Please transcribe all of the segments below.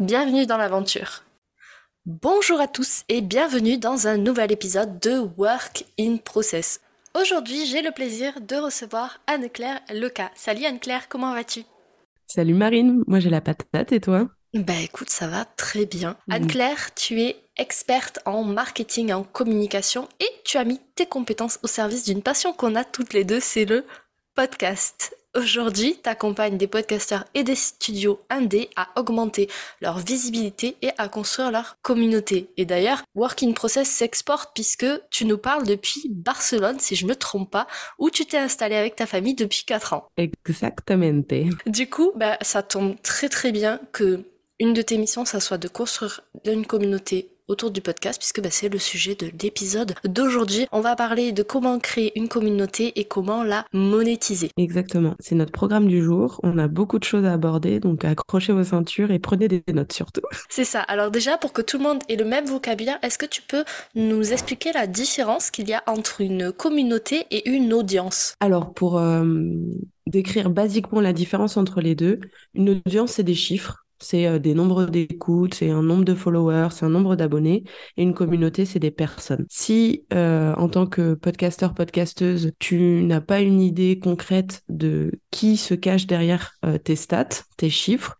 Bienvenue dans l'aventure. Bonjour à tous et bienvenue dans un nouvel épisode de Work in Process. Aujourd'hui, j'ai le plaisir de recevoir Anne-Claire Leca. Salut Anne-Claire, comment vas-tu? Salut Marine, moi j'ai la patate et toi? Bah écoute, ça va très bien. Anne-Claire, tu es experte en marketing et en communication et tu as mis tes compétences au service d'une passion qu'on a toutes les deux, c'est le podcast. Aujourd'hui, tu accompagnes des podcasteurs et des studios indés à augmenter leur visibilité et à construire leur communauté. Et d'ailleurs, Working Process s'exporte puisque tu nous parles depuis Barcelone, si je me trompe pas, où tu t'es installé avec ta famille depuis 4 ans. Exactement. Du coup, bah, ça tombe très très bien que une de tes missions, ça soit de construire une communauté autour du podcast puisque bah, c'est le sujet de l'épisode d'aujourd'hui. On va parler de comment créer une communauté et comment la monétiser. Exactement, c'est notre programme du jour. On a beaucoup de choses à aborder, donc accrochez vos ceintures et prenez des notes surtout. C'est ça. Alors déjà, pour que tout le monde ait le même vocabulaire, est-ce que tu peux nous expliquer la différence qu'il y a entre une communauté et une audience? Alors pour euh, décrire basiquement la différence entre les deux, une audience c'est des chiffres c'est euh, des nombres d'écoutes, c'est un nombre de followers, c'est un nombre d'abonnés. Et une communauté, c'est des personnes. Si, euh, en tant que podcasteur, podcasteuse, tu n'as pas une idée concrète de qui se cache derrière euh, tes stats, tes chiffres,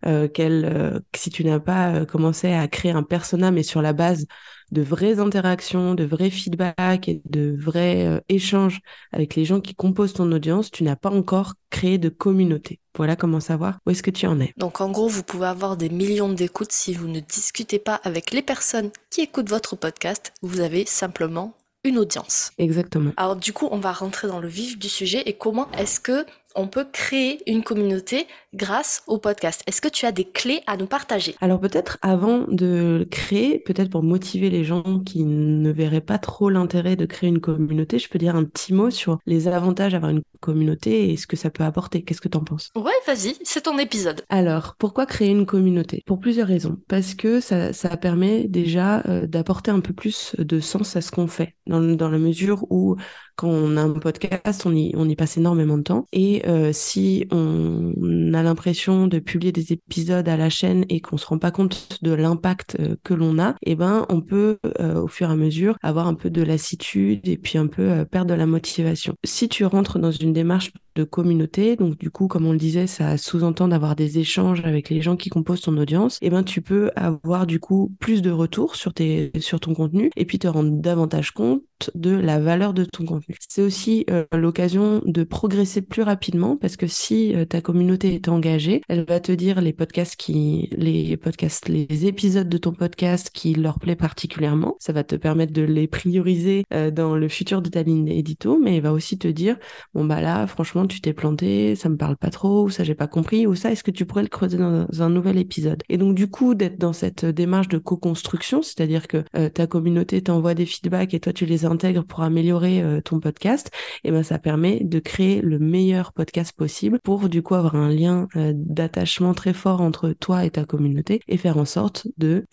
si tu n'as pas commencé à créer un persona, mais sur la base de vraies interactions, de vrais feedbacks et de vrais euh, échanges avec les gens qui composent ton audience, tu n'as pas encore créé de communauté. Voilà comment savoir où est-ce que tu en es. Donc en gros, vous pouvez avoir des millions d'écoutes si vous ne discutez pas avec les personnes qui écoutent votre podcast. Vous avez simplement une audience. Exactement. Alors du coup, on va rentrer dans le vif du sujet et comment est-ce que on peut créer une communauté grâce au podcast. Est-ce que tu as des clés à nous partager? Alors peut-être avant de le créer, peut-être pour motiver les gens qui ne verraient pas trop l'intérêt de créer une communauté, je peux dire un petit mot sur les avantages d'avoir une communauté et ce que ça peut apporter. Qu'est-ce que tu en penses? Ouais, vas-y, c'est ton épisode. Alors, pourquoi créer une communauté? Pour plusieurs raisons. Parce que ça, ça permet déjà euh, d'apporter un peu plus de sens à ce qu'on fait, dans, dans la mesure où quand on a un podcast, on y, on y passe énormément de temps. Et euh, si on a l'impression de publier des épisodes à la chaîne et qu'on se rend pas compte de l'impact euh, que l'on a, eh ben, on peut euh, au fur et à mesure avoir un peu de lassitude et puis un peu perdre de la motivation. Si tu rentres dans une démarche de communauté, donc du coup, comme on le disait, ça sous-entend d'avoir des échanges avec les gens qui composent ton audience, et eh ben tu peux avoir du coup plus de retours sur tes sur ton contenu et puis te rendre davantage compte de la valeur de ton contenu. C'est aussi euh, l'occasion de progresser plus rapidement parce que si euh, ta communauté est engagée, elle va te dire les podcasts qui les podcasts les épisodes de ton podcast qui leur plaît particulièrement, ça va te permettre de les prioriser euh, dans le futur de ta ligne édito, mais elle va aussi te dire bon bah là franchement tu t'es planté, ça me parle pas trop, ou ça j'ai pas compris, ou ça est-ce que tu pourrais le creuser dans un nouvel épisode? Et donc du coup d'être dans cette démarche de co-construction, c'est-à-dire que euh, ta communauté t'envoie des feedbacks et toi tu les intègres pour améliorer euh, ton podcast, et ben ça permet de créer le meilleur podcast possible pour du coup avoir un lien euh, d'attachement très fort entre toi et ta communauté et faire en sorte de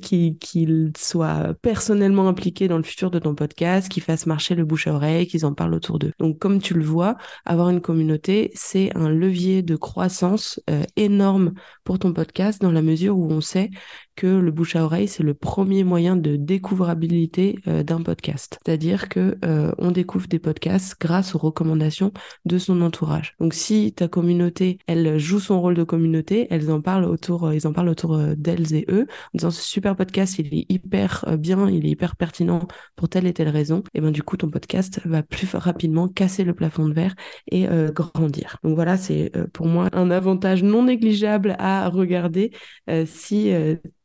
qu'ils soient personnellement impliqués dans le futur de ton podcast, qu'ils fassent marcher le bouche à oreille, qu'ils en parlent autour d'eux. Donc comme tu le vois, avoir une communauté, c'est un levier de croissance euh, énorme pour ton podcast dans la mesure où on sait que le bouche à oreille, c'est le premier moyen de découvrabilité euh, d'un podcast. C'est-à-dire que euh, on découvre des podcasts grâce aux recommandations de son entourage. Donc si ta communauté, elle joue son rôle de communauté, elles en parlent autour, ils en parlent autour d'elles et eux, en disant ce super podcast, il est hyper bien, il est hyper pertinent pour telle et telle raison, et ben du coup ton podcast va plus rapidement casser le plafond de verre et euh, grandir. Donc voilà, c'est euh, pour moi un avantage non négligeable à regarder euh, si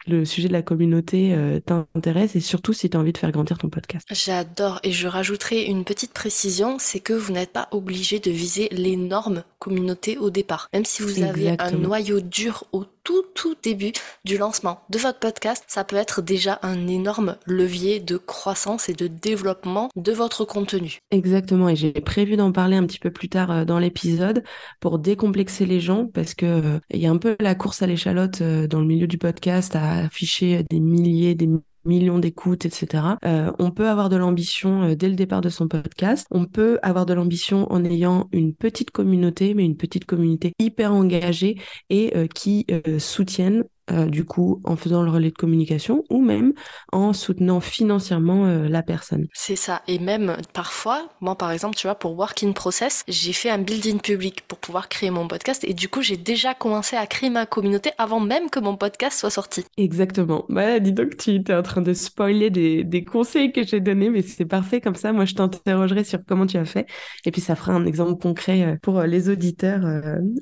le sujet de la communauté t'intéresse et surtout si tu as envie de faire grandir ton podcast. J'adore et je rajouterai une petite précision, c'est que vous n'êtes pas obligé de viser l'énorme communauté au départ. Même si vous avez un noyau dur autour tout tout début du lancement de votre podcast, ça peut être déjà un énorme levier de croissance et de développement de votre contenu. Exactement, et j'ai prévu d'en parler un petit peu plus tard euh, dans l'épisode pour décomplexer les gens parce que euh, il y a un peu la course à l'échalote euh, dans le milieu du podcast à afficher des milliers, des millions d'écoutes, etc. Euh, on peut avoir de l'ambition euh, dès le départ de son podcast. On peut avoir de l'ambition en ayant une petite communauté, mais une petite communauté hyper engagée et euh, qui soutiennent euh, du coup en faisant le relais de communication ou même en soutenant financièrement euh, la personne. C'est ça. Et même parfois, moi par exemple, tu vois, pour Work in Process, j'ai fait un building public pour pouvoir créer mon podcast et du coup j'ai déjà commencé à créer ma communauté avant même que mon podcast soit sorti. Exactement. Bah dis donc tu es en train de spoiler des, des conseils que j'ai donnés, mais c'est parfait comme ça. Moi je t'interrogerai sur comment tu as fait et puis ça fera un exemple concret euh, pour les auditeurs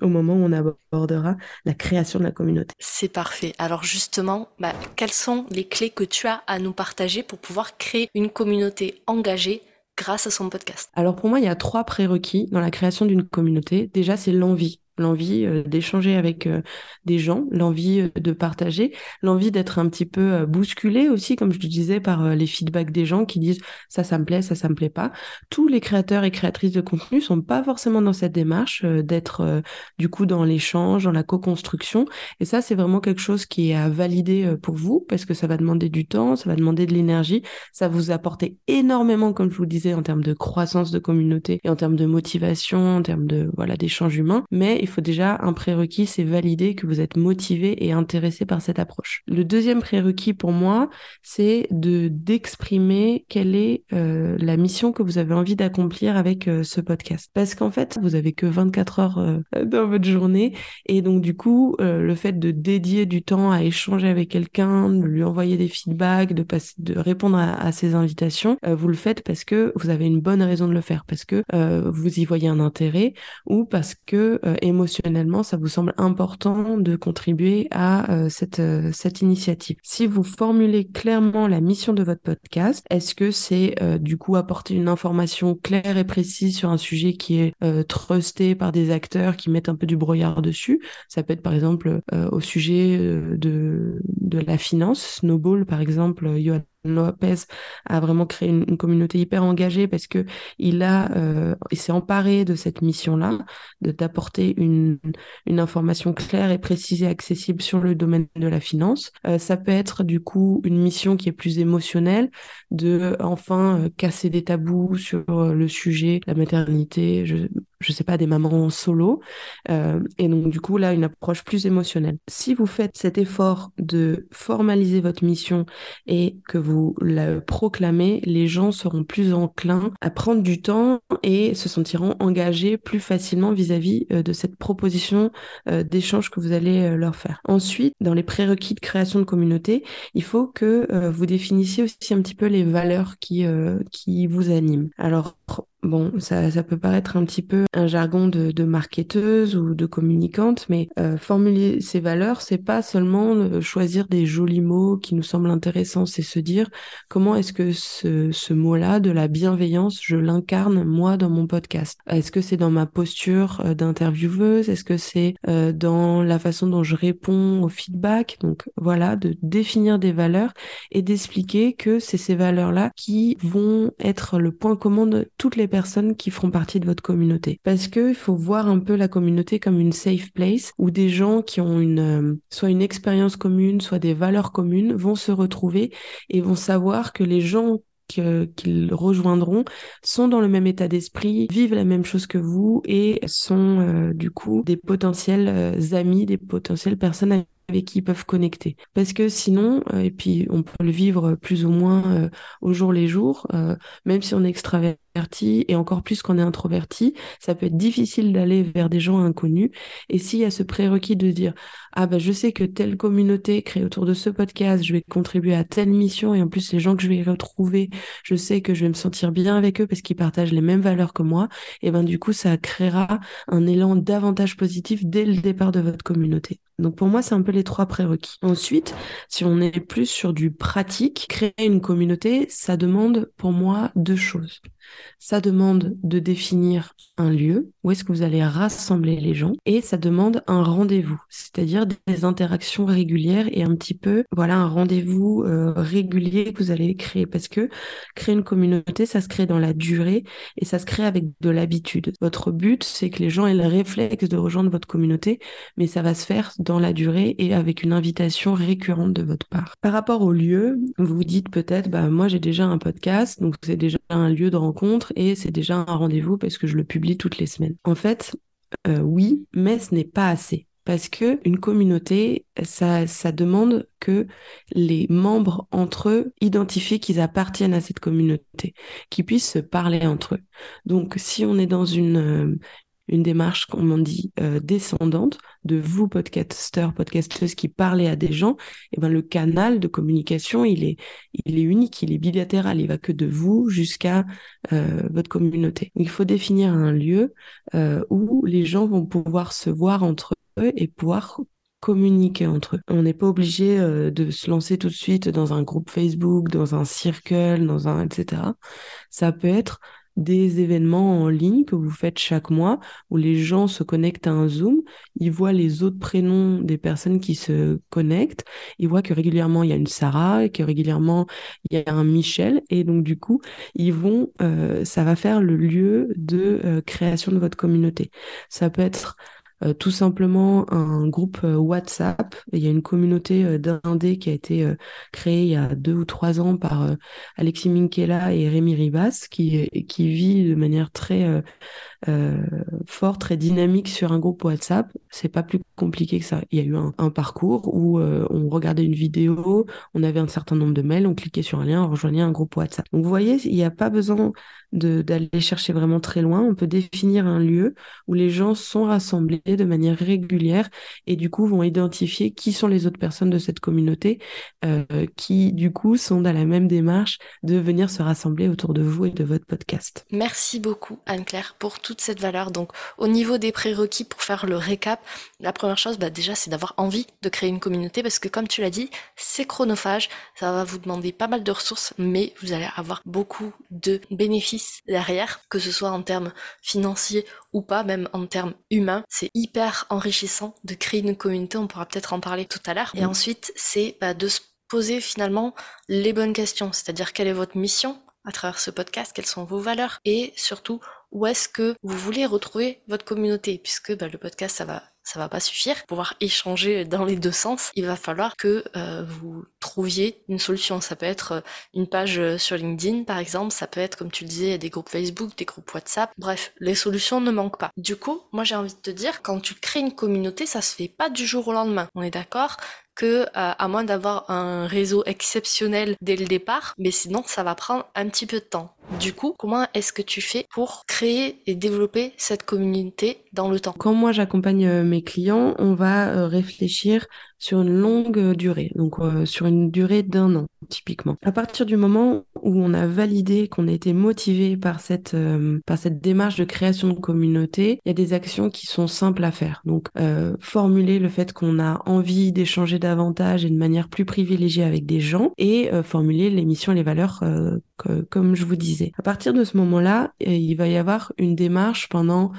au moment où on abordera la création de la communauté. C'est parfait. Alors justement, bah, quelles sont les clés que tu as à nous partager pour pouvoir créer une communauté engagée grâce à son podcast? Alors pour moi, il y a trois prérequis dans la création d'une communauté. Déjà, c'est l'envie l'envie euh, d'échanger avec euh, des gens, l'envie euh, de partager, l'envie d'être un petit peu bousculé aussi, comme je te disais, par les feedbacks des gens qui disent ça, ça me plaît, ça, ça me plaît pas. Tous les créateurs et créatrices de contenu sont pas forcément dans cette démarche d'être du coup dans l'échange, dans la co-construction. Et ça, c'est vraiment quelque chose qui est à valider pour vous parce que ça va demander du temps, ça va demander de l'énergie, ça vous apporter énormément, comme je vous le disais, en termes de croissance de communauté et en termes de motivation, en termes de voilà d'échange humain. Mais il faut déjà un prérequis, c'est valider que vous êtes motivé et intéressé par cette approche. Le deuxième prérequis pour moi, c'est de d'exprimer quelle est euh, la mission que vous avez envie d'accomplir avec euh, ce podcast. Parce qu'en fait, vous avez que 24 heures euh, dans votre journée et donc du coup, le fait de dédier du temps à échanger avec quelqu'un, de lui envoyer des feedbacks, de passer, de répondre à, ses invitations, vous le faites parce que vous avez une bonne raison de le faire, parce que vous y voyez un intérêt ou parce que ça vous semble important de contribuer à euh, cette, euh, cette initiative. Si vous formulez clairement la mission de votre podcast, est-ce que c'est euh, du coup apporter une information claire et précise sur un sujet qui est trusté par des acteurs qui mettent un peu du brouillard dessus? Ça peut être par exemple au sujet de, la finance. Snowball, par exemple, Lopez a vraiment créé une, communauté hyper engagée parce que il a, euh, il s'est emparé de cette mission-là, de d'apporter une, une information claire et précise et accessible sur le domaine de la finance. Euh, ça peut être du coup une mission qui est plus émotionnelle, de enfin euh, casser des tabous sur le sujet, la maternité, je, je sais pas, des mamans solo. et donc du coup là, une approche plus émotionnelle. Si vous faites cet effort de formaliser votre mission et que vous la proclamez, les gens seront plus enclins à prendre du temps et se sentiront engagés plus facilement vis-à-vis euh, de cette proposition euh, d'échange que vous allez euh, leur faire. Ensuite, dans les prérequis de création de communauté, il faut que vous définissiez aussi un petit peu les valeurs qui, qui vous animent. Alors, Bon, ça, ça peut paraître un petit peu un jargon de, de marketeuse ou de communicante, mais euh, formuler ces valeurs, c'est pas seulement euh, choisir des jolis mots qui nous semblent intéressants, c'est se dire comment est-ce que ce, ce mot-là, de la bienveillance, je l'incarne moi dans mon podcast. Est-ce que c'est dans ma posture euh, d'intervieweuse? Est-ce que c'est dans la façon dont je réponds au feedback? Donc voilà, de définir des valeurs et d'expliquer que c'est ces valeurs-là qui vont être le point commun de toutes les personnes qui feront partie de votre communauté. Parce que il faut voir un peu la communauté comme une safe place où des gens qui ont une, euh, soit une expérience commune, soit des valeurs communes vont se retrouver et vont savoir que les gens qu'ils rejoindront sont dans le même état d'esprit, vivent la même chose que vous et sont euh, du coup des potentiels euh, amis, des potentielles personnes avec qui ils peuvent connecter. Parce que sinon, et puis on peut le vivre plus ou moins au jour les jours, même si on est extraverti et encore plus qu'on est introverti, ça peut être difficile d'aller vers des gens inconnus. Et s'il y a ce prérequis de dire ah bah je sais que telle communauté créée autour de ce podcast, je vais contribuer à telle mission et en plus les gens que je vais retrouver, je sais que je vais me sentir bien avec eux parce qu'ils partagent les mêmes valeurs que moi, et ben du coup ça créera un élan davantage positif dès le départ de votre communauté. Donc pour moi, c'est un peu les trois prérequis. Ensuite, si on est plus sur du pratique, créer une communauté, ça demande pour moi deux choses. Ça demande de définir un lieu où est-ce que vous allez rassembler les gens et ça demande un rendez-vous, c'est-à-dire des interactions régulières et un petit peu, voilà, un rendez-vous euh, régulier que vous allez créer parce que créer une communauté, ça se crée dans la durée et ça se crée avec de l'habitude. Votre but, c'est que les gens aient le réflexe de rejoindre votre communauté, mais ça va se faire dans la durée et avec une invitation récurrente de votre part. Par rapport au lieu, vous vous dites peut-être, bah, moi j'ai déjà un podcast, donc c'est déjà un lieu de rencontre et c'est déjà un rendez-vous parce que je le publie toutes les semaines. En fait, euh, oui, mais ce n'est pas assez. Parce que une communauté, ça, ça demande que les membres entre eux identifient qu'ils appartiennent à cette communauté, qu'ils puissent se parler entre eux. Donc, si on est dans une, euh, une démarche, comme on dit, euh, descendante de vous, podcasteurs, podcasteuses qui parlez à des gens, et eh ben le canal de communication, il est, il est unique, il est bilatéral, il va que de vous jusqu'à euh, votre communauté. Il faut définir un lieu euh, où les gens vont pouvoir se voir entre eux et pouvoir communiquer entre eux. On n'est pas obligé de se lancer tout de suite dans un groupe Facebook, dans un circle, dans un etc. Ça peut être des événements en ligne que vous faites chaque mois où les gens se connectent à un Zoom, ils voient les autres prénoms des personnes qui se connectent, ils voient que régulièrement il y a une Sarah, que régulièrement il y a un Michel, et donc du coup, ils vont, euh, ça va faire le lieu de euh, création de votre communauté. Ça peut être euh, tout simplement un groupe euh, WhatsApp. Il y a une communauté euh, d'indés qui a été créée il y a deux ou trois ans par Alexis Minkela et Rémi Ribas, qui, qui vit de manière très fort, très dynamique sur un groupe WhatsApp. C'est pas plus compliqué que ça. Il y a eu un, parcours où euh, on regardait une vidéo, on avait un certain nombre de mails, on cliquait sur un lien, on rejoignait un groupe WhatsApp. Donc vous voyez, il n'y a pas besoin d'aller chercher vraiment très loin. On peut définir un lieu où les gens sont rassemblés de manière régulière et du coup vont identifier qui sont les autres personnes de cette communauté euh, qui du coup sont dans la même démarche de venir se rassembler autour de vous et de votre podcast. Merci beaucoup Anne-Claire pour toute cette valeur. Donc au niveau des prérequis pour faire le récap, la première chose bah, déjà c'est d'avoir envie de créer une communauté parce que comme tu l'as dit, c'est chronophage, ça va vous demander pas mal de ressources mais vous allez avoir beaucoup de bénéfices derrière, que ce soit en termes financiers ou pas, même en termes humains. C'est hyper enrichissant de créer une communauté, on pourra peut-être en parler tout à l'heure. Et ensuite c'est bah, de se poser finalement les bonnes questions, c'est-à-dire quelle est votre mission à travers ce podcast, quelles sont vos valeurs et surtout où est-ce que vous voulez retrouver votre communauté? Puisque bah, le podcast ça va ça va pas suffire. Pour pouvoir échanger dans les deux sens il va falloir que euh, vous trouviez une solution. Ça peut être euh, une page euh, sur LinkedIn par exemple. Ça peut être comme tu le disais des groupes Facebook des groupes WhatsApp. Bref les solutions ne manquent pas. Du coup moi j'ai envie de te dire quand tu crées une communauté ça se fait pas du jour au lendemain. On est d'accord que euh, à moins d'avoir un réseau exceptionnel dès le départ, mais sinon ça va prendre un petit peu de temps. Du coup, comment est-ce que tu fais pour créer et développer cette communauté dans le temps? Quand moi j'accompagne euh, mes clients, on va euh, réfléchir sur une longue durée, donc sur une durée d'un an typiquement. À partir du moment où on a validé qu'on a été motivé par cette, euh, par cette démarche de création de communauté, il y a des actions qui sont simples à faire. Donc, euh, formuler le fait qu'on a envie d'échanger davantage et de manière plus privilégiée avec des gens et euh, formuler les missions et les valeurs comme je vous disais. À partir de ce moment-là, il va y avoir une démarche pendant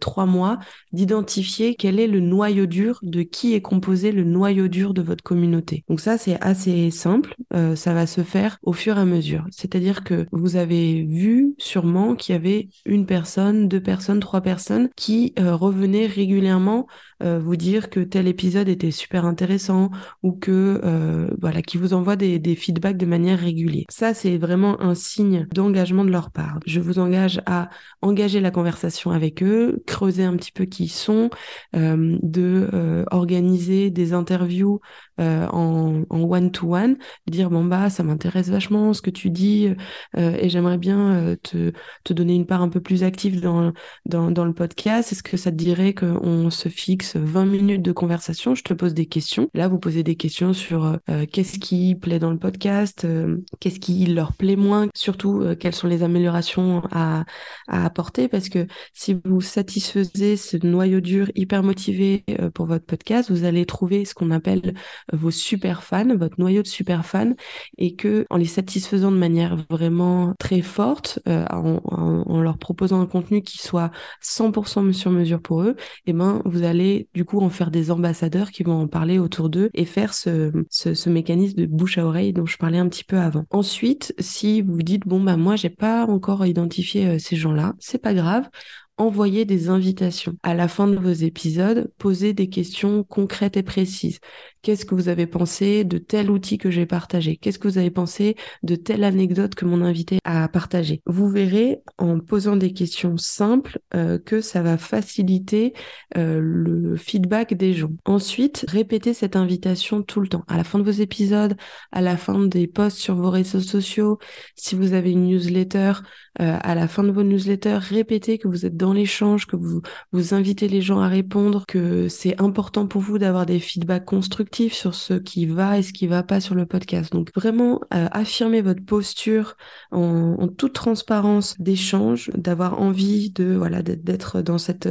trois mois d'identifier quel est le noyau dur, de qui est composé le noyau dur de votre communauté. Donc ça, c'est assez simple ça va se faire au fur et à mesure. C'est-à-dire que vous avez vu sûrement qu'il y avait une personne, deux personnes, trois personnes qui euh, revenaient régulièrement euh, vous dire que tel épisode était super intéressant ou que euh, voilà qui vous envoie des, des, feedbacks de manière régulière. Ça c'est vraiment un signe d'engagement de leur part. Je vous engage à engager la conversation avec eux, creuser un petit peu qui ils sont, euh, de organiser des interviews en one to one, dire bon bah ça m'intéresse vachement ce que tu dis et j'aimerais bien te, te donner une part un peu plus active dans dans, dans le podcast. Est-ce que ça te dirait qu'on se fixe 20 minutes de conversation, je te pose des questions. Là, vous posez des questions sur euh, qu'est-ce qui plaît dans le podcast, euh, qu'est-ce qui leur plaît moins, surtout euh, quelles sont les améliorations à, à, apporter, parce que si vous satisfaisez ce noyau dur hyper motivé pour votre podcast, vous allez trouver ce qu'on appelle vos super fans, votre noyau de super fans, et que en les satisfaisant de manière vraiment très forte, euh, en, en, leur proposant un contenu qui soit 100% sur mesure pour eux, et eh ben vous allez du coup en faire des ambassadeurs qui vont en parler autour d'eux et faire ce, ce, ce, mécanisme de bouche à oreille dont je parlais un petit peu avant. Ensuite, si vous dites bon bah moi j'ai pas encore identifié euh, ces gens-là, c'est pas grave envoyez des invitations. À la fin de vos épisodes, posez des questions concrètes et précises. Qu'est-ce que vous avez pensé de tel outil que j'ai partagé? Qu'est-ce que vous avez pensé de telle anecdote que mon invité a partagé Vous verrez en posant des questions simples euh, que ça va faciliter euh, le feedback des gens. Ensuite, répétez cette invitation tout le temps. À la fin de vos épisodes, à la fin des posts sur vos réseaux sociaux, si vous avez une newsletter, euh, à la fin de vos newsletters, répétez que vous êtes dans l'échange, que vous, vous invitez les gens à répondre, que c'est important pour vous d'avoir des feedbacks constructifs sur ce qui va et ce qui va pas sur le podcast. Donc vraiment, euh, affirmer votre posture en, en toute transparence d'échange, d'avoir envie de voilà d'être dans cette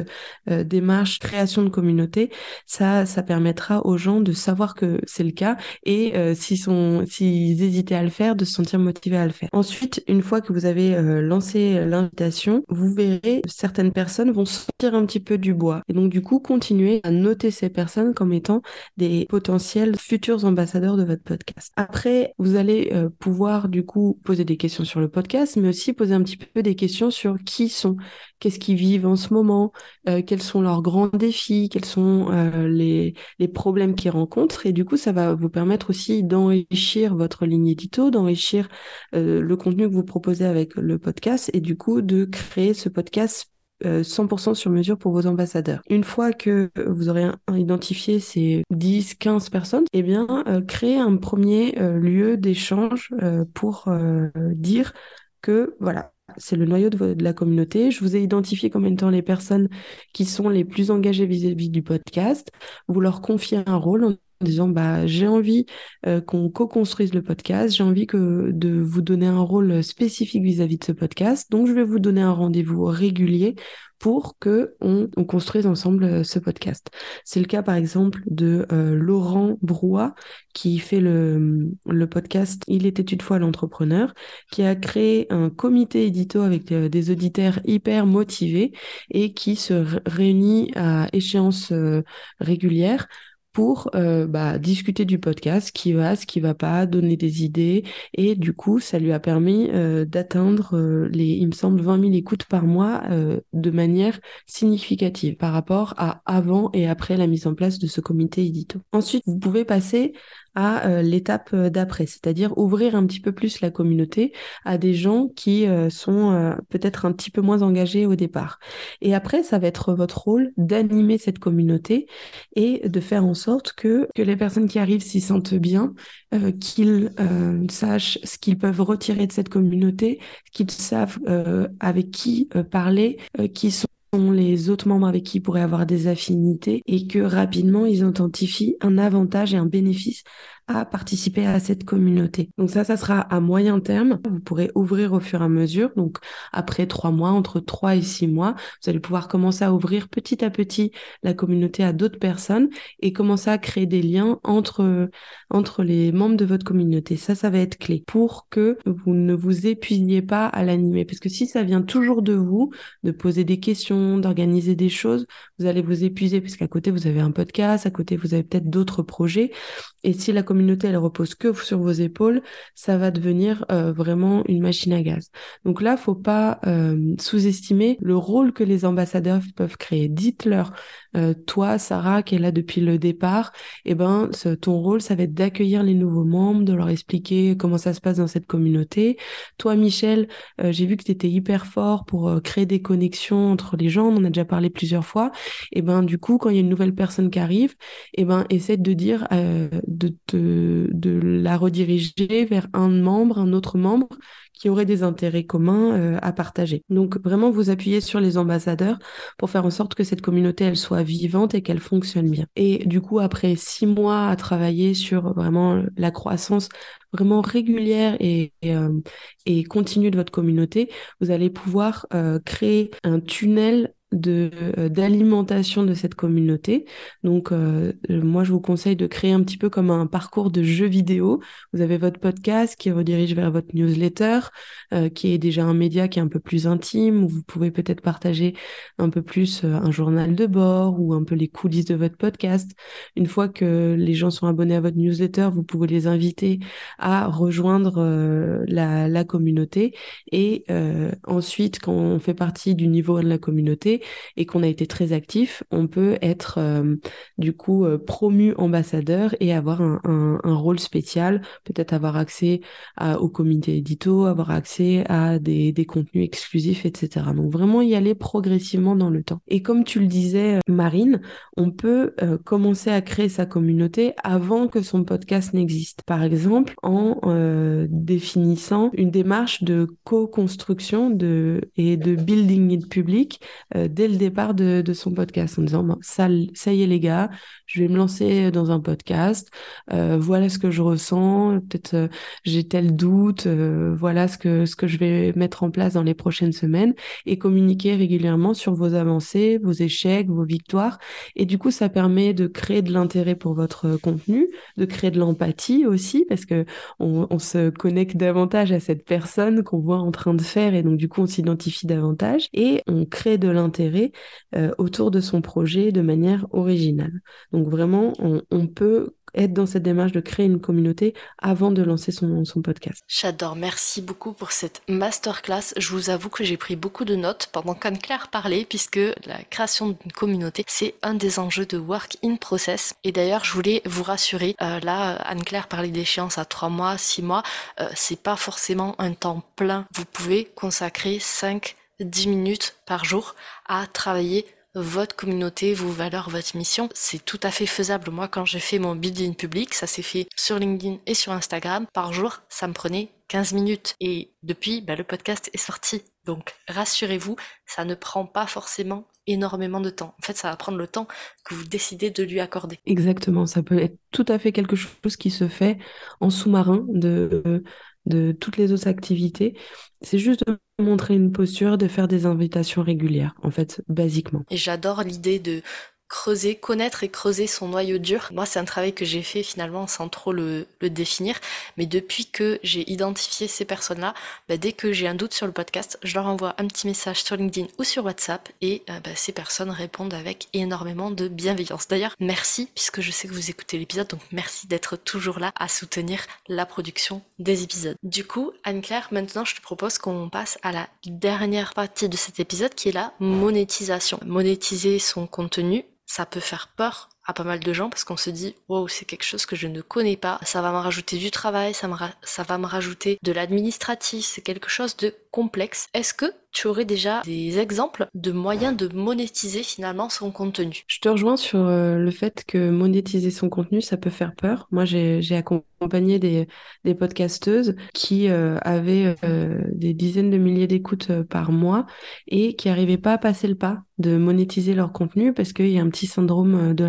euh, démarche création de communauté, ça ça permettra aux gens de savoir que c'est le cas et s'ils sont s'ils hésitaient à le faire, de se sentir motivés à le faire. Ensuite, une fois que vous avez lancer l'invitation, vous verrez certaines personnes vont sortir un petit peu du bois. Et donc du coup, continuez à noter ces personnes comme étant des potentiels futurs ambassadeurs de votre podcast. Après, vous allez euh, pouvoir du coup poser des questions sur le podcast, mais aussi poser un petit peu des questions sur qui sont, qu'est-ce qu'ils vivent en ce moment, euh, quels sont leurs grands défis, quels sont euh, les, les problèmes qu'ils rencontrent. Et du coup, ça va vous permettre aussi d'enrichir votre ligne édito, d'enrichir le contenu que vous proposez avec le podcast et du coup de créer ce podcast 100% euh, sur mesure pour vos ambassadeurs. Une fois que vous aurez identifié ces 10, 15 personnes, eh bien, euh, créez un premier euh, lieu d'échange pour dire que, voilà, c'est le noyau de, la communauté. Je vous ai identifié comme étant les personnes qui sont les plus engagées vis-à-vis -vis du podcast. Vous leur confiez un rôle en disant bah j'ai envie euh, qu'on co-construise le podcast, j'ai envie que de vous donner un rôle spécifique vis-à-vis de ce podcast, donc je vais vous donner un rendez-vous régulier pour que on, construise ensemble euh, ce podcast. C'est le cas par exemple de euh, Laurent Brouat qui fait le, le podcast Il était une fois l'entrepreneur, qui a créé un comité édito avec des auditeurs hyper motivés et qui se réunit à échéance régulière pour euh, bah, discuter du podcast, ce qui va, ce qui va pas, donner des idées. Et du coup, ça lui a permis euh, d'atteindre euh, les, il me semble, 20 000 écoutes par mois de manière significative par rapport à avant et après la mise en place de ce comité édito. Ensuite, vous pouvez passer à euh, l'étape euh, d'après, c'est-à-dire ouvrir un petit peu plus la communauté à des gens qui euh, sont peut-être un petit peu moins engagés au départ. Et après, ça va être votre rôle d'animer cette communauté et de faire en sorte que, que les personnes qui arrivent s'y sentent bien, qu'ils sachent ce qu'ils peuvent retirer de cette communauté, qu'ils savent avec qui parler, qui sont les autres membres avec qui ils pourraient avoir des affinités et que rapidement ils identifient un avantage et un bénéfice à participer à cette communauté. Donc ça, ça sera à moyen terme. Vous pourrez ouvrir au fur et à mesure. Donc après trois mois, entre trois et six mois, vous allez pouvoir commencer à ouvrir petit à petit la communauté à d'autres personnes et commencer à créer des liens entre, entre les membres de votre communauté. Ça, ça va être clé pour que vous ne vous épuisiez pas à l'animer. Parce que si ça vient toujours de vous, de poser des questions, d'organiser des choses, vous allez vous épuiser puisqu'à côté, vous avez un podcast, à côté, vous avez peut-être d'autres projets. Et si la communauté, elle repose que sur vos épaules, ça va devenir euh, vraiment une machine à gaz. Donc là, faut pas euh, sous-estimer le rôle que les ambassadeurs peuvent créer. Dites-leur, euh, toi, Sarah, qui est là depuis le départ, eh ben, ton rôle, ça va être d'accueillir les nouveaux membres, de leur expliquer comment ça se passe dans cette communauté. Toi, Michel, j'ai vu que tu étais hyper fort pour créer des connexions entre les gens. On en a déjà parlé plusieurs fois. Et eh ben, du coup, quand il y a une nouvelle personne qui arrive, eh ben, essaie de dire de, de, la rediriger vers un membre, un autre membre qui aurait des intérêts communs euh, à partager. Donc vraiment vous appuyez sur les ambassadeurs pour faire en sorte que cette communauté elle soit vivante et qu'elle fonctionne bien. Et du coup après six mois à travailler sur vraiment la croissance vraiment régulière et, et, euh, continue de votre communauté, vous allez pouvoir euh, créer un tunnel d'alimentation de cette communauté. Donc moi je vous conseille de créer un petit peu comme un parcours de jeu vidéo. Vous avez votre podcast qui redirige vers votre newsletter, qui est déjà un média qui est un peu plus intime où vous pouvez peut-être partager un peu plus un journal de bord ou un peu les coulisses de votre podcast. Une fois que les gens sont abonnés à votre newsletter, vous pouvez les inviter à rejoindre euh, la, la, communauté. Et euh, ensuite, quand on fait partie du niveau de la communauté et qu'on a été très actif, on peut être euh, du coup promu ambassadeur et avoir un, rôle spécial, peut-être avoir accès à, au comité édito, avoir accès à des, contenus exclusifs, etc. Donc vraiment y aller progressivement dans le temps. Et comme tu le disais, Marine, on peut commencer à créer sa communauté avant que son podcast n'existe. Par exemple, en euh, définissant une démarche de co-construction et de building it public euh, dès le départ de, son podcast, en disant ça, ça y est les gars, je vais me lancer dans un podcast, euh, voilà ce que je ressens, peut-être j'ai tel doute, voilà ce que, ce que je vais mettre en place dans les prochaines semaines et communiquer régulièrement sur vos avancées, vos échecs, vos victoires. Et du coup, ça permet de créer de l'intérêt pour votre contenu, de créer de l'empathie aussi, parce que on, se connecte davantage à cette personne qu'on voit en train de faire et donc du coup on s'identifie davantage et on crée de l'intérêt euh, autour de son projet de manière originale. Donc vraiment, on, peut être dans cette démarche de créer une communauté avant de lancer son, son podcast. J'adore, merci beaucoup pour cette masterclass. Je vous avoue que j'ai pris beaucoup de notes pendant qu'Anne-Claire parlait, puisque la création d'une communauté, c'est un des enjeux de Work in Process. Et d'ailleurs, je voulais vous rassurer, euh, là, Anne-Claire parlait d'échéance à 3 mois, 6 mois, euh, c'est pas forcément un temps plein. Vous pouvez consacrer 5, 10 minutes par jour à travailler votre communauté, vos valeurs, votre mission. C'est tout à fait faisable. Moi, quand j'ai fait mon building public, ça s'est fait sur LinkedIn et sur Instagram. Par jour, ça me prenait 15 minutes. Et depuis, bah, le podcast est sorti. Donc, rassurez-vous, ça ne prend pas forcément énormément de temps. En fait, ça va prendre le temps que vous décidez de lui accorder. Exactement. Ça peut être tout à fait quelque chose qui se fait en sous-marin de de toutes les autres activités. C'est juste de montrer une posture, de faire des invitations régulières, en fait, basiquement. Et j'adore l'idée de creuser, connaître et creuser son noyau dur. Moi, c'est un travail que j'ai fait finalement sans trop le, le définir. Mais depuis que j'ai identifié ces personnes-là, bah, dès que j'ai un doute sur le podcast, je leur envoie un petit message sur LinkedIn ou sur WhatsApp et euh, bah, ces personnes répondent avec énormément de bienveillance. D'ailleurs, merci puisque je sais que vous écoutez l'épisode, donc merci d'être toujours là à soutenir la production des épisodes. Du coup, Anne-Claire, maintenant je te propose qu'on passe à la dernière partie de cet épisode qui est la monétisation. Monétiser son contenu ça peut faire peur à pas mal de gens parce qu'on se dit wow c'est quelque chose que je ne connais pas. Ça va me rajouter du travail ça, me ça va me rajouter de l'administratif c'est quelque chose de complexe. Est-ce que tu aurais déjà des exemples de moyens de monétiser finalement son contenu? Je te rejoins sur euh, le fait que monétiser son contenu, ça peut faire peur. Moi, j'ai accompagné des, des podcasteuses qui euh, avaient euh, des dizaines de milliers d'écoutes par mois et qui n'arrivaient pas à passer le pas de monétiser leur contenu parce qu'il y a un petit syndrome de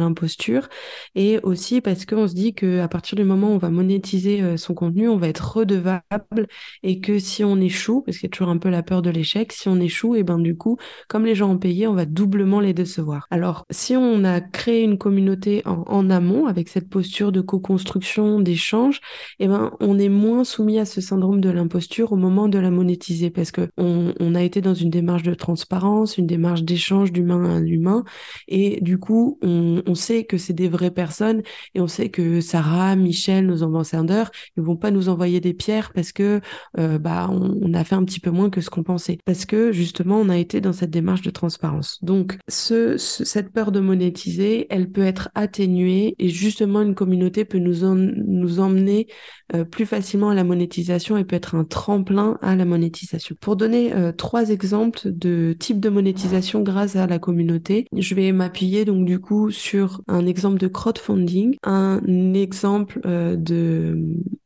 et aussi parce qu'on se dit qu'à partir du moment où on va monétiser son contenu, on va être redevable et que si on échoue, parce qu'il y a toujours un peu la peur de l'échec, si on échoue, et ben du coup, comme les gens ont payé, on va doublement les décevoir. Alors, si on a créé une communauté en, amont avec cette posture de co-construction, d'échange, et ben on est moins soumis à ce syndrome de l'imposture au moment de la monétiser parce que on, a été dans une démarche de transparence, une démarche d'échange d'humain à humain, et du coup, on sait que c'est des vraies personnes et on sait que Sarah, Michel, nos ambassadeurs, ils vont pas nous envoyer des pierres parce que euh, bah on, a fait un petit peu moins que ce qu'on pensait. Parce que justement, on a été dans cette démarche de transparence. Donc, ce, cette peur de monétiser, elle peut être atténuée et justement, une communauté peut nous, nous emmener euh, plus facilement à la monétisation et peut être un tremplin à la monétisation. Pour donner euh, trois exemples de types de monétisation grâce à la communauté, je vais m'appuyer donc du coup sur un exemple de crowdfunding, un exemple euh, de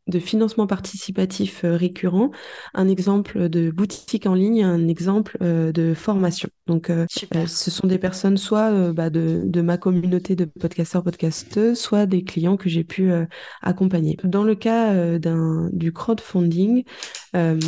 de financement participatif euh, récurrent, un exemple de boutique en ligne, un exemple euh, de formation. Donc, euh, ce sont des personnes soit bah, de, de, ma communauté de podcasteurs, podcasteuses, soit des clients que j'ai pu accompagner. Dans le cas d'un du crowdfunding,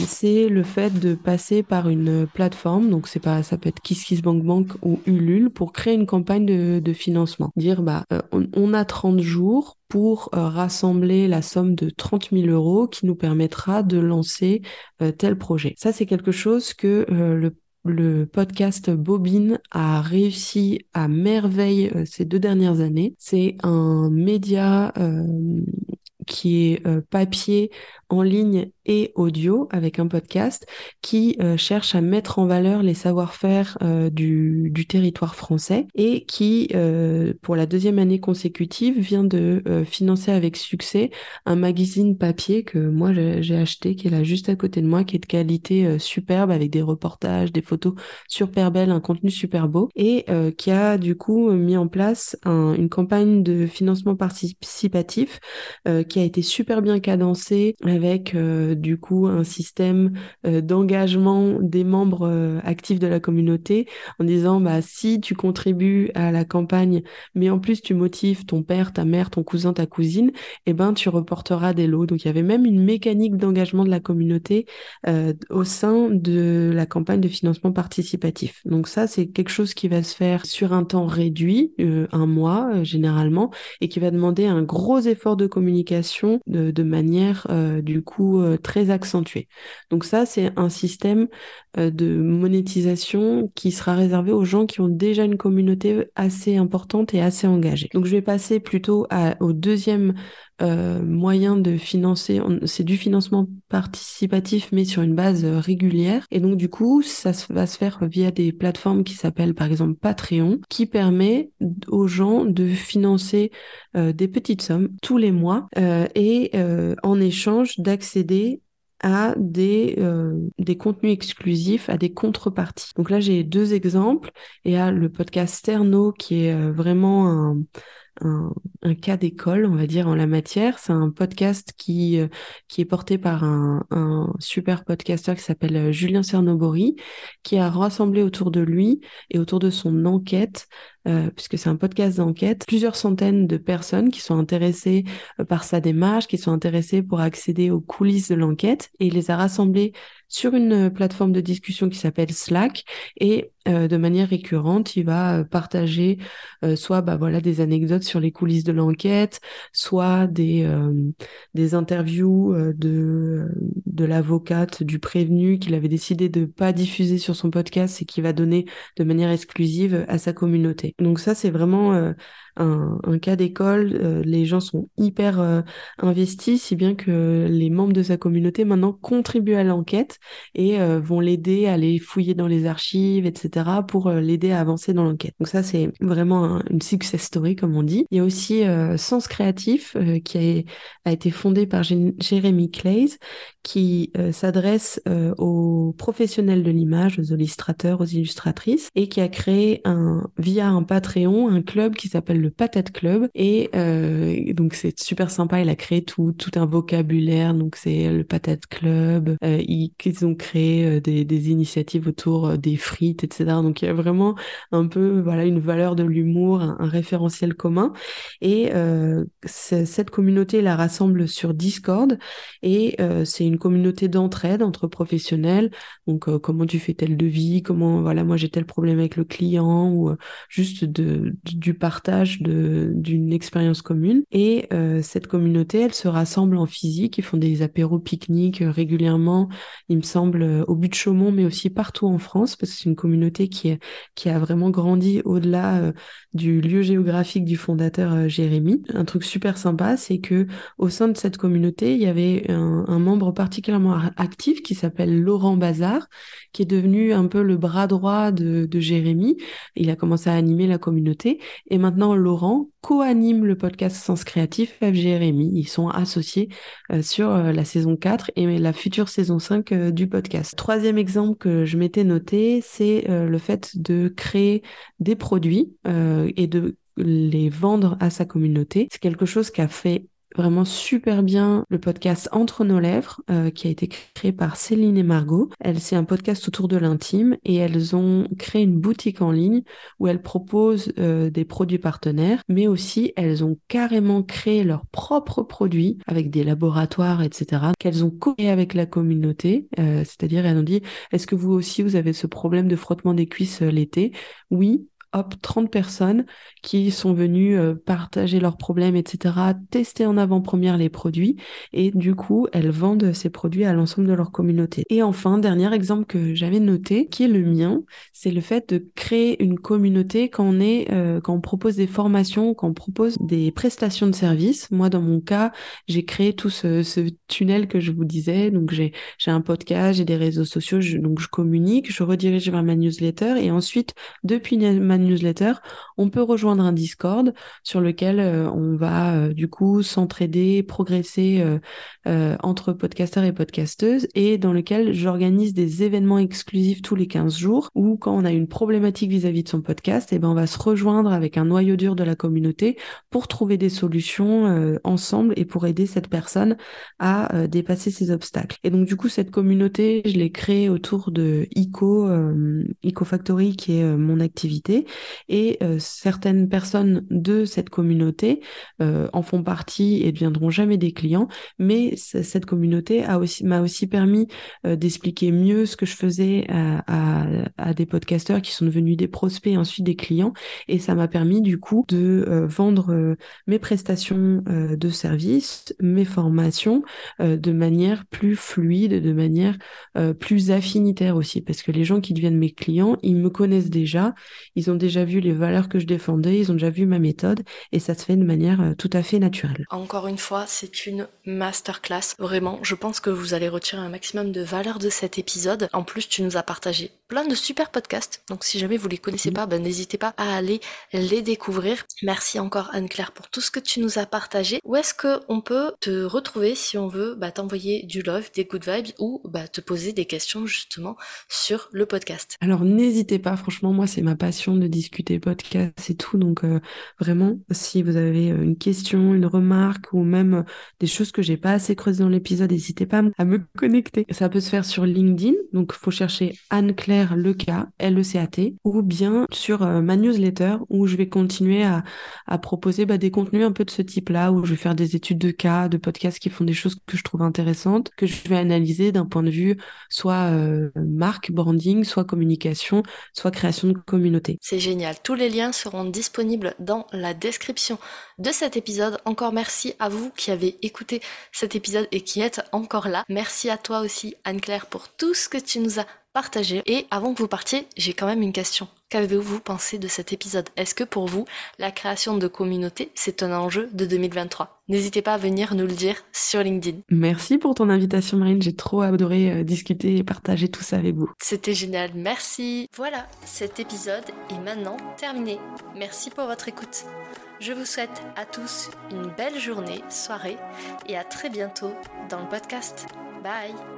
c'est le fait de passer par une plateforme, donc c'est pas, ça peut être KissKissBankBank ou Ulule, pour créer une campagne de, financement. Dire, bah, on, on, a 30 jours pour rassembler la somme de 30 000 euros qui nous permettra de lancer tel projet. Ça, c'est quelque chose que le le podcast Bobine a réussi à merveille euh, ces deux dernières années. C'est un média euh, qui est euh, papier en ligne et audio avec un podcast qui euh, cherche à mettre en valeur les savoir-faire euh, du, territoire français et qui, pour la deuxième année consécutive, vient de financer avec succès un magazine papier que moi j'ai acheté, qui est là juste à côté de moi, qui est de qualité superbe avec des reportages, des photos super belles, un contenu super beau et qui a du coup mis en place une campagne de financement participatif qui a été super bien cadencée avec du coup un système euh, d'engagement des membres euh, actifs de la communauté en disant bah si tu contribues à la campagne mais en plus tu motives ton père, ta mère, ton cousin, ta cousine, et eh ben tu reporteras des lots. Donc il y avait même une mécanique d'engagement de la communauté euh, au sein de la campagne de financement participatif. Donc ça c'est quelque chose qui va se faire sur un temps réduit, un mois généralement, et qui va demander un gros effort de communication de, manière du coup très accentué. Donc ça, c'est un système euh, de monétisation qui sera réservé aux gens qui ont déjà une communauté assez importante et assez engagée. Donc je vais passer plutôt au deuxième euh, moyen de financer, c'est du financement participatif mais sur une base euh, régulière. Et donc du coup, ça va se faire via des plateformes qui s'appellent par exemple Patreon, qui permet aux gens de financer des petites sommes tous les mois et en échange d'accéder à des, euh, des contenus exclusifs, à des contreparties. Donc là, j'ai deux exemples. Et à le podcast Sterno, qui est euh, vraiment un, un, cas d'école, on va dire, en la matière. C'est un podcast qui, euh, qui est porté par un, un super podcasteur qui s'appelle euh, Julien Cernobori, qui a rassemblé autour de lui et autour de son enquête, euh, puisque c'est un podcast d'enquête, plusieurs centaines de personnes qui sont intéressées par sa démarche, qui sont intéressées pour accéder aux coulisses de l'enquête, et il les a rassemblés sur une plateforme de discussion qui s'appelle Slack et euh, de manière récurrente, il va euh, partager euh, soit bah, voilà des anecdotes sur les coulisses de l'enquête, soit des des interviews de de l'avocate du prévenu qu'il avait décidé de pas diffuser sur son podcast et qui va donner de manière exclusive à sa communauté. Donc ça c'est vraiment un, cas d'école. Euh, les gens sont hyper euh, investis, si bien que les membres de sa communauté maintenant contribuent à l'enquête et euh, vont l'aider à aller fouiller dans les archives, etc., pour l'aider à avancer dans l'enquête. Donc ça, c'est vraiment une success story, comme on dit. Il y a aussi Sens Créatif, qui a, été fondé par Jérémy Clays, qui s'adresse aux professionnels de l'image, aux illustrateurs, aux illustratrices, et qui a créé via un Patreon, un club qui s'appelle le Patate Club. Et euh, donc c'est super sympa. Il a créé tout, tout un vocabulaire. Donc c'est le Patate Club. Euh, ils, ont créé euh, des, initiatives autour des frites, etc. Donc il y a vraiment un peu voilà une valeur de l'humour, un, référentiel commun. Et cette communauté la rassemble sur Discord. Et c'est une communauté d'entraide entre professionnels. Donc comment tu fais tel devis, comment voilà moi j'ai tel problème avec le client? Ou juste du partage d'une expérience commune. Et euh, cette communauté, elle se rassemble en physique. Ils font des apéros pique-niques euh, régulièrement, il me semble, euh, au but de Chaumont, mais aussi partout en France, parce que c'est une communauté qui, qui a vraiment grandi au-delà du lieu géographique du fondateur Jérémy. Un truc super sympa, c'est que au sein de cette communauté, il y avait un, un membre particulièrement actif qui s'appelle Laurent Bazar, qui est devenu un peu le bras droit de, de Jérémy. Il a commencé à animer la communauté. Et maintenant, Laurent co-anime le podcast Sens Créatif Jérémy. Ils sont associés euh, sur euh, la saison 4 et la future saison 5 euh, du podcast. Troisième exemple que je m'étais noté, c'est le fait de créer des produits et de les vendre à sa communauté. C'est quelque chose qu'a fait vraiment super bien le podcast Entre nos lèvres, euh, qui a été créé par Céline et Margot. Elle, c'est un podcast autour de l'intime et elles ont créé une boutique en ligne où elles proposent euh, des produits partenaires, mais aussi elles ont carrément créé leurs propres produits avec des laboratoires, etc., qu'elles ont créé avec la communauté. Euh, c'est-à-dire, elles ont dit, est-ce que vous aussi, vous avez ce problème de frottement des cuisses l'été? Oui, hop, 30 personnes qui sont venues euh, partager leurs problèmes, etc., tester en avant-première les produits et du coup, elles vendent ces produits à l'ensemble de leur communauté. Et enfin, dernier exemple que j'avais noté, qui est le mien, c'est le fait de créer une communauté quand on est, euh, quand on propose des formations, quand on propose des prestations de services. Moi, dans mon cas, j'ai créé tout ce, tunnel que je vous disais. Donc, j'ai, j'ai un podcast, j'ai des réseaux sociaux, donc je communique, je redirige vers ma newsletter et ensuite, depuis ma newsletter, on peut rejoindre un Discord sur lequel euh, on va euh, du coup s'entraider, progresser euh, entre podcasteurs et podcasteuses et dans lequel j'organise des événements exclusifs tous les 15 jours où quand on a une problématique vis-à-vis de son podcast, et eh ben on va se rejoindre avec un noyau dur de la communauté pour trouver des solutions ensemble et pour aider cette personne à dépasser ses obstacles. Et donc du coup cette communauté, je l'ai créée autour de ICO, ICO Factory qui est mon activité et euh, certaines personnes de cette communauté euh, en font partie et ne deviendront jamais des clients, mais cette communauté a aussi m'a aussi permis euh, d'expliquer mieux ce que je faisais à, à, des podcasteurs qui sont devenus des prospects et ensuite des clients, et ça m'a permis du coup de vendre mes prestations de services, mes formations de manière plus fluide, de manière plus affinitaire aussi, parce que les gens qui deviennent mes clients, ils me connaissent déjà, ils ont déjà vu les valeurs que je défendais, ils ont déjà vu ma méthode et ça se fait de manière euh, tout à fait naturelle. Encore une fois, c'est une masterclass. Vraiment, je pense que vous allez retirer un maximum de valeur de cet épisode. En plus, tu nous as partagé plein de super podcasts. Donc si jamais vous les connaissez pas, ben, n'hésitez pas à aller les découvrir. Merci encore Anne-Claire pour tout ce que tu nous as partagé. Où est-ce que on peut te retrouver si on veut bah, t'envoyer du love, des good vibes ou bah, te poser des questions justement sur le podcast? Alors n'hésitez pas, franchement moi c'est ma passion de discuter podcast et tout. Donc euh, vraiment, si vous avez euh, une question, une remarque ou même euh, des choses que j'ai pas assez creusées dans l'épisode, n'hésitez pas à me connecter. Ça peut se faire sur LinkedIn, donc faut chercher Anne-Claire le cas, L-E-C-A-T, ou bien sur ma newsletter où je vais continuer à, proposer bah, des contenus un peu de ce type-là, où je vais faire des études de cas, de podcasts qui font des choses que je trouve intéressantes, que je vais analyser d'un point de vue soit marque, branding, soit communication, soit création de communauté. C'est génial. Tous les liens seront disponibles dans la description de cet épisode. Encore merci à vous qui avez écouté cet épisode et qui êtes encore là. Merci à toi aussi, Anne-Claire, pour tout ce que tu nous as partagé. Et avant que vous partiez, j'ai quand même une question. Qu'avez-vous pensé de cet épisode? Est-ce que pour vous, la création de communauté, c'est un enjeu de 2023 N'hésitez pas à venir nous le dire sur LinkedIn. Merci pour ton invitation Marine, j'ai trop adoré euh, discuter et partager tout ça avec vous. C'était génial, merci. Voilà, cet épisode est maintenant terminé. Merci pour votre écoute. Je vous souhaite à tous une belle journée, soirée et à très bientôt dans le podcast. Bye